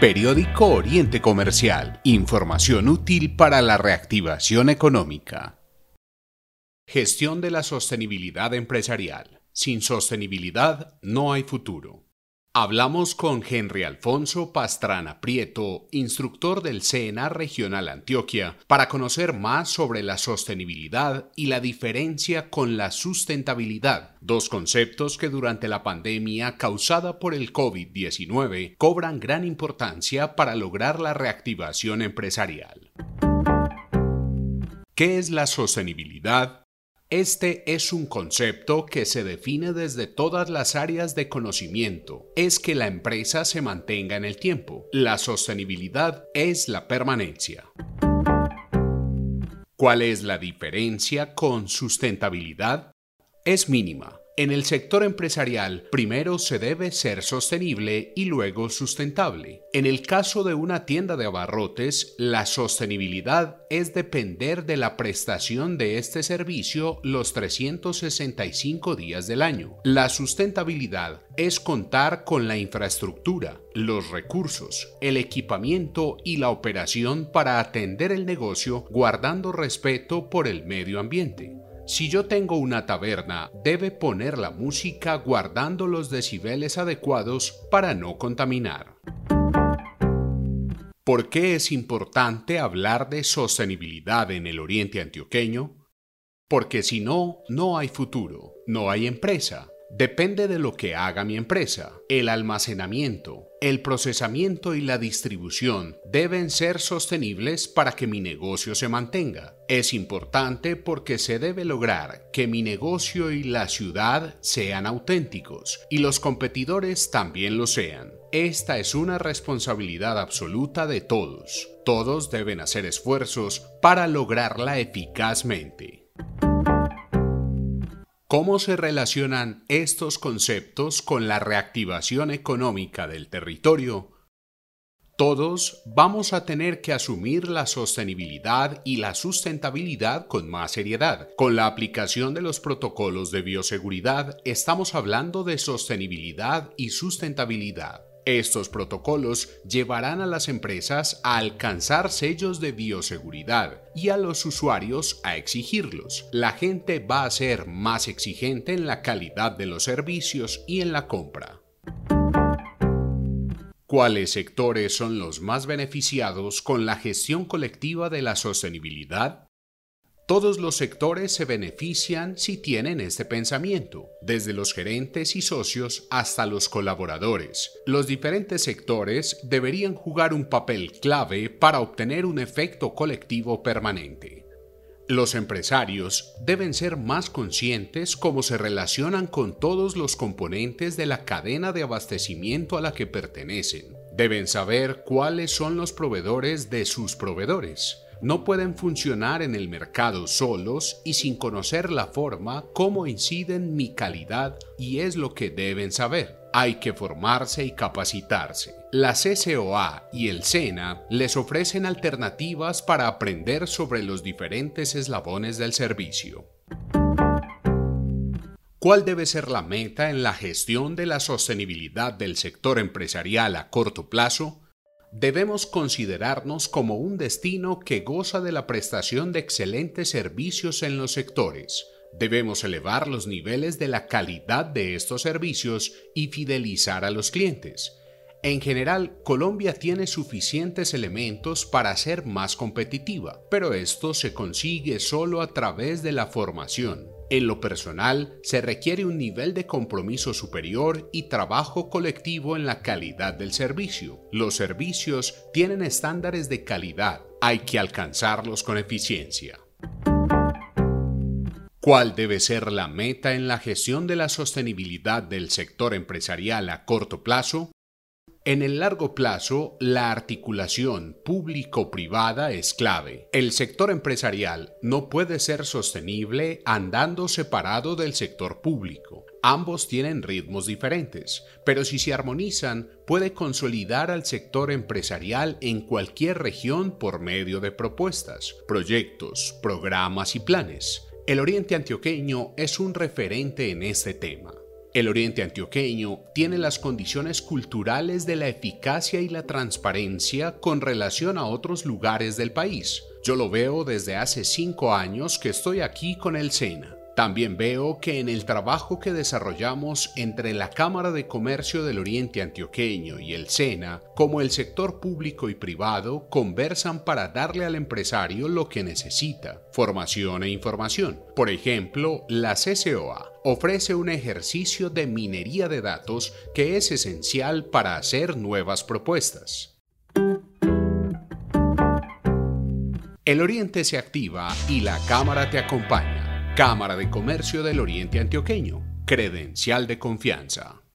Periódico Oriente Comercial. Información útil para la reactivación económica. Gestión de la sostenibilidad empresarial. Sin sostenibilidad no hay futuro. Hablamos con Henry Alfonso Pastrana Prieto, instructor del SENA Regional Antioquia, para conocer más sobre la sostenibilidad y la diferencia con la sustentabilidad, dos conceptos que durante la pandemia causada por el COVID-19 cobran gran importancia para lograr la reactivación empresarial. ¿Qué es la sostenibilidad? Este es un concepto que se define desde todas las áreas de conocimiento. Es que la empresa se mantenga en el tiempo. La sostenibilidad es la permanencia. ¿Cuál es la diferencia con sustentabilidad? Es mínima. En el sector empresarial, primero se debe ser sostenible y luego sustentable. En el caso de una tienda de abarrotes, la sostenibilidad es depender de la prestación de este servicio los 365 días del año. La sustentabilidad es contar con la infraestructura, los recursos, el equipamiento y la operación para atender el negocio guardando respeto por el medio ambiente. Si yo tengo una taberna, debe poner la música guardando los decibeles adecuados para no contaminar. ¿Por qué es importante hablar de sostenibilidad en el Oriente Antioqueño? Porque si no, no hay futuro, no hay empresa, Depende de lo que haga mi empresa. El almacenamiento, el procesamiento y la distribución deben ser sostenibles para que mi negocio se mantenga. Es importante porque se debe lograr que mi negocio y la ciudad sean auténticos y los competidores también lo sean. Esta es una responsabilidad absoluta de todos. Todos deben hacer esfuerzos para lograrla eficazmente. ¿Cómo se relacionan estos conceptos con la reactivación económica del territorio? Todos vamos a tener que asumir la sostenibilidad y la sustentabilidad con más seriedad. Con la aplicación de los protocolos de bioseguridad estamos hablando de sostenibilidad y sustentabilidad. Estos protocolos llevarán a las empresas a alcanzar sellos de bioseguridad y a los usuarios a exigirlos. La gente va a ser más exigente en la calidad de los servicios y en la compra. ¿Cuáles sectores son los más beneficiados con la gestión colectiva de la sostenibilidad? Todos los sectores se benefician si tienen este pensamiento, desde los gerentes y socios hasta los colaboradores. Los diferentes sectores deberían jugar un papel clave para obtener un efecto colectivo permanente. Los empresarios deben ser más conscientes cómo se relacionan con todos los componentes de la cadena de abastecimiento a la que pertenecen. Deben saber cuáles son los proveedores de sus proveedores no pueden funcionar en el mercado solos y sin conocer la forma, cómo inciden mi calidad y es lo que deben saber. Hay que formarse y capacitarse. La CCOA y el SENA les ofrecen alternativas para aprender sobre los diferentes eslabones del servicio. ¿Cuál debe ser la meta en la gestión de la sostenibilidad del sector empresarial a corto plazo? Debemos considerarnos como un destino que goza de la prestación de excelentes servicios en los sectores. Debemos elevar los niveles de la calidad de estos servicios y fidelizar a los clientes. En general, Colombia tiene suficientes elementos para ser más competitiva, pero esto se consigue solo a través de la formación. En lo personal, se requiere un nivel de compromiso superior y trabajo colectivo en la calidad del servicio. Los servicios tienen estándares de calidad, hay que alcanzarlos con eficiencia. ¿Cuál debe ser la meta en la gestión de la sostenibilidad del sector empresarial a corto plazo? En el largo plazo, la articulación público-privada es clave. El sector empresarial no puede ser sostenible andando separado del sector público. Ambos tienen ritmos diferentes, pero si se armonizan, puede consolidar al sector empresarial en cualquier región por medio de propuestas, proyectos, programas y planes. El Oriente Antioqueño es un referente en este tema. El Oriente Antioqueño tiene las condiciones culturales de la eficacia y la transparencia con relación a otros lugares del país. Yo lo veo desde hace cinco años que estoy aquí con el SENA. También veo que en el trabajo que desarrollamos entre la Cámara de Comercio del Oriente Antioqueño y el SENA, como el sector público y privado conversan para darle al empresario lo que necesita, formación e información. Por ejemplo, la CCOA ofrece un ejercicio de minería de datos que es esencial para hacer nuevas propuestas. El Oriente se activa y la Cámara te acompaña. Cámara de Comercio del Oriente Antioqueño. Credencial de confianza.